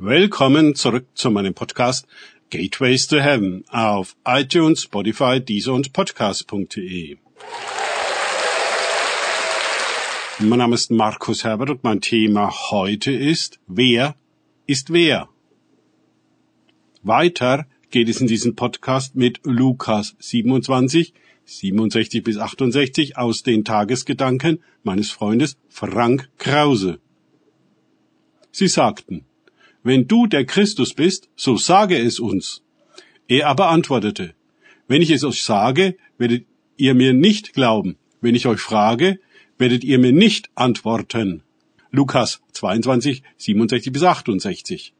Willkommen zurück zu meinem Podcast Gateways to Heaven auf iTunes, Spotify, Deezer und Podcast.de. Mein Name ist Markus Herbert und mein Thema heute ist Wer ist wer? Weiter geht es in diesem Podcast mit Lukas 27, 67 bis 68 aus den Tagesgedanken meines Freundes Frank Krause. Sie sagten, wenn du der Christus bist, so sage es uns. Er aber antwortete, wenn ich es euch sage, werdet ihr mir nicht glauben. Wenn ich euch frage, werdet ihr mir nicht antworten. Lukas 22, 67 bis 68.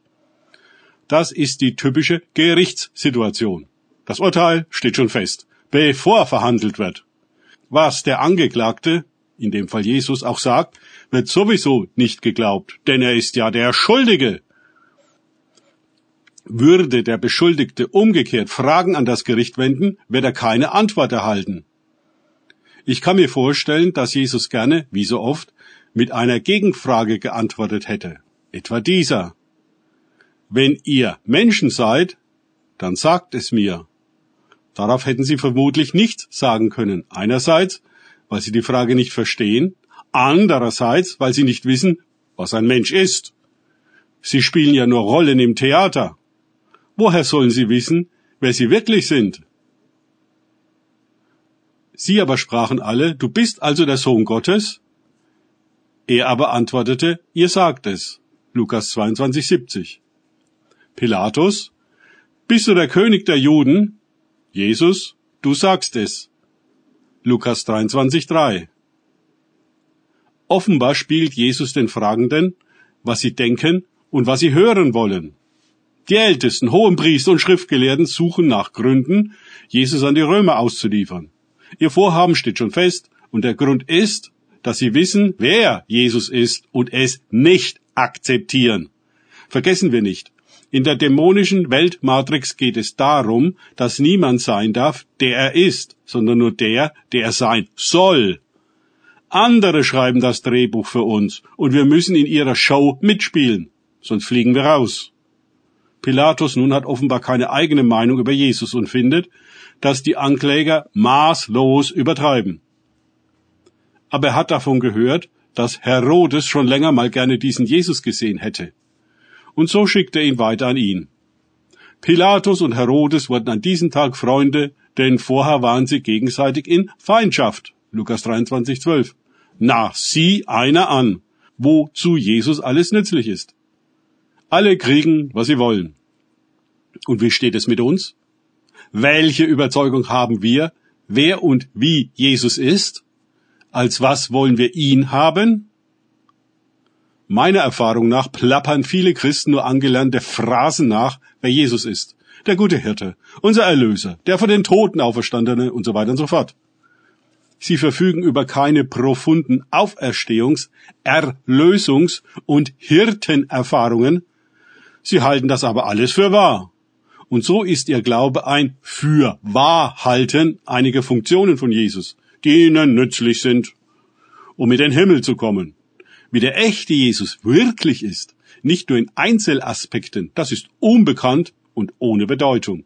Das ist die typische Gerichtssituation. Das Urteil steht schon fest, bevor verhandelt wird. Was der Angeklagte, in dem Fall Jesus, auch sagt, wird sowieso nicht geglaubt, denn er ist ja der Schuldige. Würde der Beschuldigte umgekehrt Fragen an das Gericht wenden, wird er keine Antwort erhalten. Ich kann mir vorstellen, dass Jesus gerne, wie so oft, mit einer Gegenfrage geantwortet hätte. Etwa dieser. Wenn ihr Menschen seid, dann sagt es mir. Darauf hätten sie vermutlich nichts sagen können. Einerseits, weil sie die Frage nicht verstehen, andererseits, weil sie nicht wissen, was ein Mensch ist. Sie spielen ja nur Rollen im Theater. Woher sollen sie wissen, wer sie wirklich sind? Sie aber sprachen alle, du bist also der Sohn Gottes? Er aber antwortete, ihr sagt es. Lukas 22, 70. Pilatus, bist du der König der Juden? Jesus, du sagst es. Lukas 23, 3. Offenbar spielt Jesus den Fragenden, was sie denken und was sie hören wollen. Die Ältesten, Hohenpriester und Schriftgelehrten suchen nach Gründen, Jesus an die Römer auszuliefern. Ihr Vorhaben steht schon fest, und der Grund ist, dass sie wissen, wer Jesus ist und es nicht akzeptieren. Vergessen wir nicht, in der dämonischen Weltmatrix geht es darum, dass niemand sein darf, der er ist, sondern nur der, der er sein soll. Andere schreiben das Drehbuch für uns und wir müssen in ihrer Show mitspielen, sonst fliegen wir raus. Pilatus nun hat offenbar keine eigene Meinung über Jesus und findet, dass die Ankläger maßlos übertreiben. Aber er hat davon gehört, dass Herodes schon länger mal gerne diesen Jesus gesehen hätte. Und so schickt er ihn weiter an ihn. Pilatus und Herodes wurden an diesem Tag Freunde, denn vorher waren sie gegenseitig in Feindschaft. Lukas 23, 12. Na, sieh einer an, wozu Jesus alles nützlich ist. Alle kriegen, was sie wollen. Und wie steht es mit uns? Welche Überzeugung haben wir, wer und wie Jesus ist? Als was wollen wir ihn haben? Meiner Erfahrung nach plappern viele Christen nur angelernte Phrasen nach, wer Jesus ist. Der gute Hirte, unser Erlöser, der von den Toten auferstandene und so weiter und so fort. Sie verfügen über keine profunden Auferstehungs-, Erlösungs- und Hirtenerfahrungen, Sie halten das aber alles für wahr. Und so ist ihr Glaube ein für wahr halten einiger Funktionen von Jesus, die ihnen nützlich sind, um in den Himmel zu kommen. Wie der echte Jesus wirklich ist, nicht nur in Einzelaspekten, das ist unbekannt und ohne Bedeutung.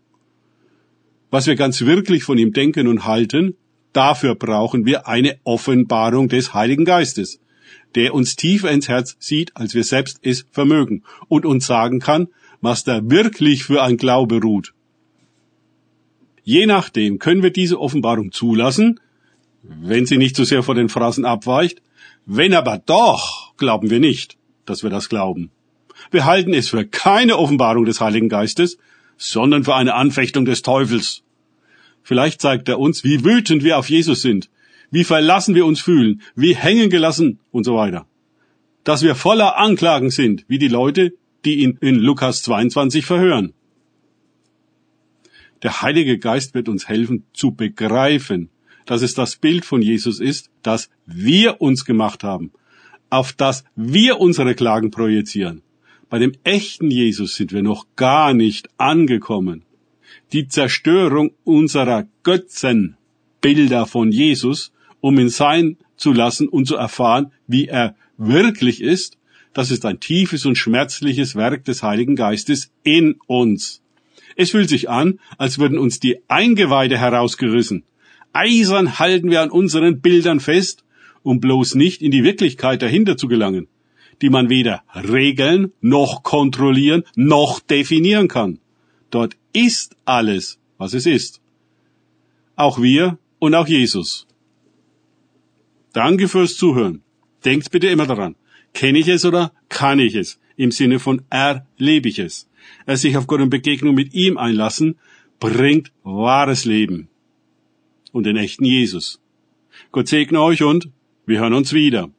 Was wir ganz wirklich von ihm denken und halten, dafür brauchen wir eine Offenbarung des Heiligen Geistes, der uns tiefer ins Herz sieht, als wir selbst es vermögen und uns sagen kann, was da wirklich für ein Glaube ruht. Je nachdem können wir diese Offenbarung zulassen, wenn sie nicht zu so sehr von den Phrasen abweicht, wenn aber doch, glauben wir nicht, dass wir das glauben. Wir halten es für keine Offenbarung des Heiligen Geistes, sondern für eine Anfechtung des Teufels. Vielleicht zeigt er uns, wie wütend wir auf Jesus sind, wie verlassen wir uns fühlen, wie hängen gelassen und so weiter. Dass wir voller Anklagen sind, wie die Leute, die ihn in Lukas 22 verhören. Der Heilige Geist wird uns helfen zu begreifen, dass es das Bild von Jesus ist, das wir uns gemacht haben, auf das wir unsere Klagen projizieren. Bei dem echten Jesus sind wir noch gar nicht angekommen. Die Zerstörung unserer Götzenbilder von Jesus um ihn sein zu lassen und zu erfahren, wie er wirklich ist, Das ist ein tiefes und schmerzliches Werk des Heiligen Geistes in uns. Es fühlt sich an, als würden uns die Eingeweide herausgerissen. Eisern halten wir an unseren Bildern fest, um bloß nicht in die Wirklichkeit dahinter zu gelangen, die man weder regeln, noch kontrollieren, noch definieren kann. Dort ist alles, was es ist. Auch wir und auch Jesus. Danke fürs Zuhören. Denkt bitte immer daran. Kenne ich es oder kann ich es? Im Sinne von erlebe ich es. Er sich auf Gott in Begegnung mit ihm einlassen, bringt wahres Leben und den echten Jesus. Gott segne euch und wir hören uns wieder.